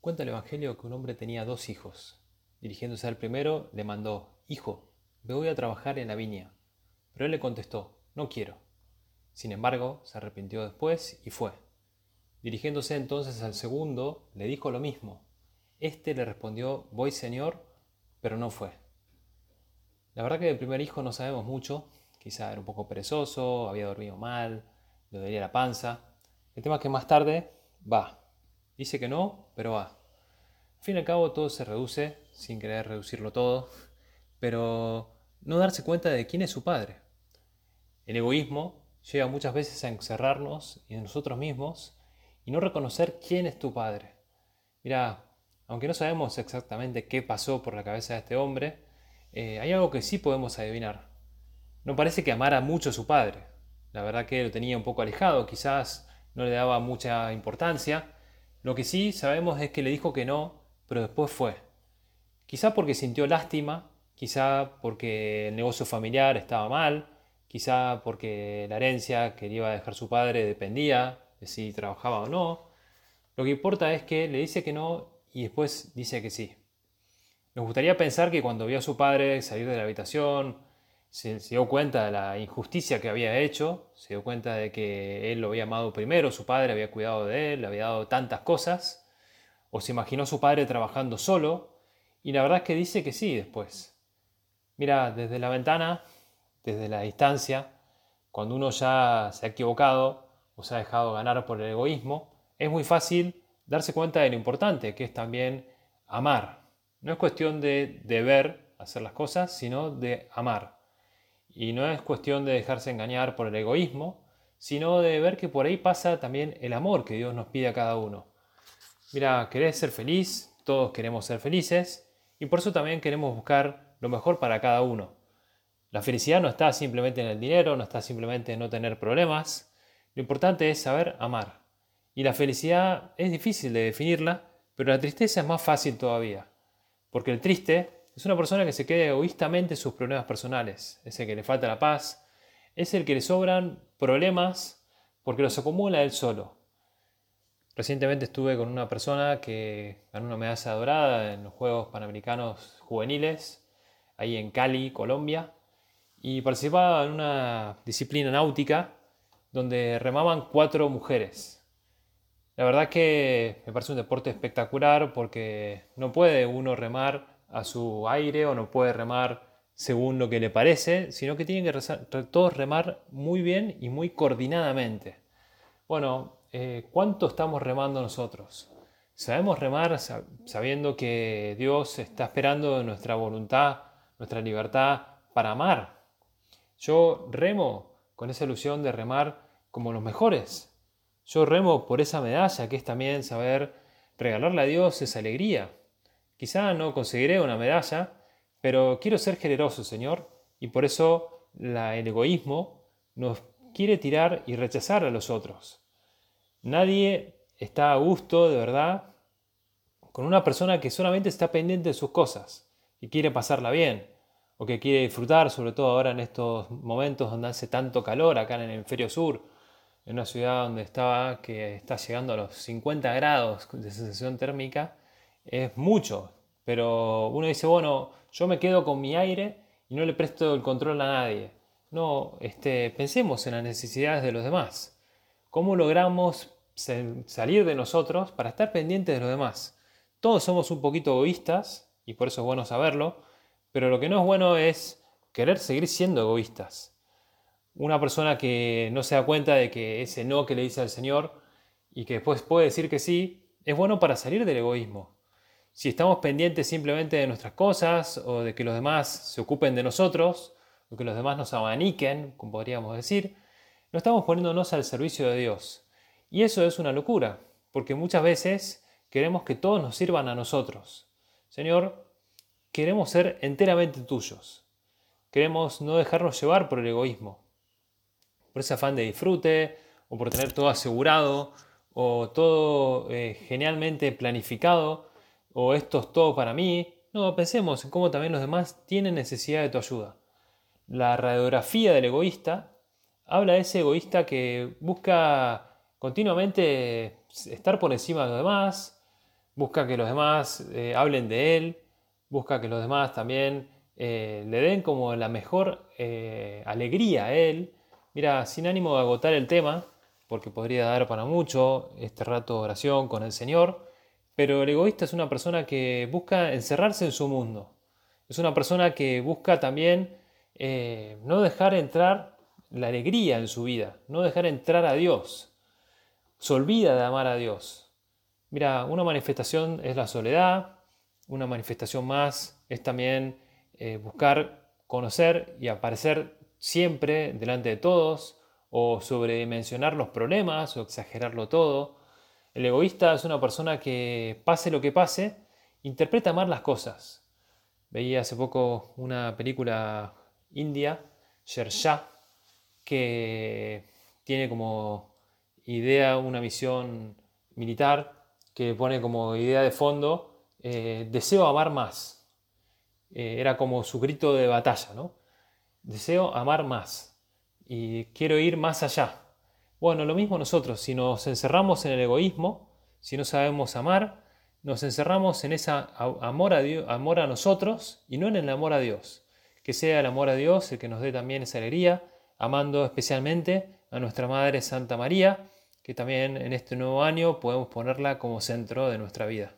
Cuenta el Evangelio que un hombre tenía dos hijos. Dirigiéndose al primero, le mandó, Hijo, me voy a trabajar en la viña. Pero él le contestó, No quiero. Sin embargo, se arrepintió después y fue. Dirigiéndose entonces al segundo, le dijo lo mismo. Este le respondió, Voy, Señor, pero no fue. La verdad que del primer hijo no sabemos mucho. Quizá era un poco perezoso, había dormido mal, le dolía la panza. El tema es que más tarde va. Dice que no, pero va. Al fin y al cabo todo se reduce, sin querer reducirlo todo, pero no darse cuenta de quién es su padre. El egoísmo llega muchas veces a encerrarnos en nosotros mismos y no reconocer quién es tu padre. Mira, aunque no sabemos exactamente qué pasó por la cabeza de este hombre, eh, hay algo que sí podemos adivinar. No parece que amara mucho a su padre. La verdad que lo tenía un poco alejado, quizás no le daba mucha importancia. Lo que sí sabemos es que le dijo que no pero después fue. Quizá porque sintió lástima, quizá porque el negocio familiar estaba mal, quizá porque la herencia que le iba a dejar su padre dependía de si trabajaba o no. Lo que importa es que le dice que no y después dice que sí. Nos gustaría pensar que cuando vio a su padre salir de la habitación, se, se, dio cuenta de la injusticia que había hecho, se dio cuenta de que él lo había amado primero, su padre había cuidado de él, le había dado tantas cosas, o se imaginó a su padre trabajando solo, y la verdad es que dice que sí después. Mira, desde la ventana, desde la distancia, cuando uno ya se ha equivocado o se ha dejado ganar por el egoísmo, es muy fácil darse cuenta de lo importante que es también amar. No es cuestión de deber hacer las cosas, sino de amar. Y no es cuestión de dejarse engañar por el egoísmo, sino de ver que por ahí pasa también el amor que Dios nos pide a cada uno. Mira, querés ser feliz, todos queremos ser felices y por eso también queremos buscar lo mejor para cada uno. La felicidad no está simplemente en el dinero, no está simplemente en no tener problemas. Lo importante es saber amar. Y la felicidad es difícil de definirla, pero la tristeza es más fácil todavía. Porque el triste es una persona que se queda egoístamente en sus problemas personales, es el que le falta la paz, es el que le sobran problemas porque los acumula él solo. Recientemente estuve con una persona que ganó una medalla dorada en los Juegos Panamericanos Juveniles, ahí en Cali, Colombia, y participaba en una disciplina náutica donde remaban cuatro mujeres. La verdad que me parece un deporte espectacular porque no puede uno remar a su aire o no puede remar según lo que le parece, sino que tienen que todos remar muy bien y muy coordinadamente. Bueno, eh, ¿cuánto estamos remando nosotros? ¿Sabemos remar sabiendo que Dios está esperando nuestra voluntad, nuestra libertad para amar? Yo remo con esa ilusión de remar como los mejores. Yo remo por esa medalla que es también saber regalarle a Dios esa alegría. Quizá no conseguiré una medalla, pero quiero ser generoso, Señor, y por eso el egoísmo nos quiere tirar y rechazar a los otros. Nadie está a gusto, de verdad, con una persona que solamente está pendiente de sus cosas y quiere pasarla bien o que quiere disfrutar, sobre todo ahora en estos momentos donde hace tanto calor acá en el hemisferio sur, en una ciudad donde estaba que está llegando a los 50 grados de sensación térmica, es mucho, pero uno dice, bueno, yo me quedo con mi aire y no le presto el control a nadie. No, este, pensemos en las necesidades de los demás. ¿Cómo logramos salir de nosotros para estar pendientes de los demás? Todos somos un poquito egoístas, y por eso es bueno saberlo, pero lo que no es bueno es querer seguir siendo egoístas. Una persona que no se da cuenta de que ese no que le dice al Señor y que después puede decir que sí, es bueno para salir del egoísmo. Si estamos pendientes simplemente de nuestras cosas o de que los demás se ocupen de nosotros, o que los demás nos abaniquen, como podríamos decir, no estamos poniéndonos al servicio de Dios. Y eso es una locura, porque muchas veces queremos que todos nos sirvan a nosotros. Señor, queremos ser enteramente tuyos. Queremos no dejarnos llevar por el egoísmo, por ese afán de disfrute, o por tener todo asegurado, o todo eh, genialmente planificado, o esto es todo para mí. No, pensemos en cómo también los demás tienen necesidad de tu ayuda. La radiografía del egoísta habla de ese egoísta que busca continuamente estar por encima de los demás, busca que los demás eh, hablen de él, busca que los demás también eh, le den como la mejor eh, alegría a él. Mira, sin ánimo de agotar el tema, porque podría dar para mucho este rato de oración con el Señor, pero el egoísta es una persona que busca encerrarse en su mundo. Es una persona que busca también no dejar entrar la alegría en su vida, no dejar entrar a Dios. Se olvida de amar a Dios. Mira, una manifestación es la soledad, una manifestación más es también eh, buscar conocer y aparecer siempre delante de todos o sobredimensionar los problemas o exagerarlo todo. El egoísta es una persona que, pase lo que pase, interpreta mal las cosas. Veía hace poco una película india, Shersha, que tiene como idea una misión militar que pone como idea de fondo eh, deseo amar más. Eh, era como su grito de batalla, ¿no? Deseo amar más y quiero ir más allá. Bueno, lo mismo nosotros, si nos encerramos en el egoísmo, si no sabemos amar, nos encerramos en ese amor a, amor a nosotros y no en el amor a Dios. Que sea el amor a Dios el que nos dé también esa alegría, amando especialmente a nuestra Madre Santa María, que también en este nuevo año podemos ponerla como centro de nuestra vida.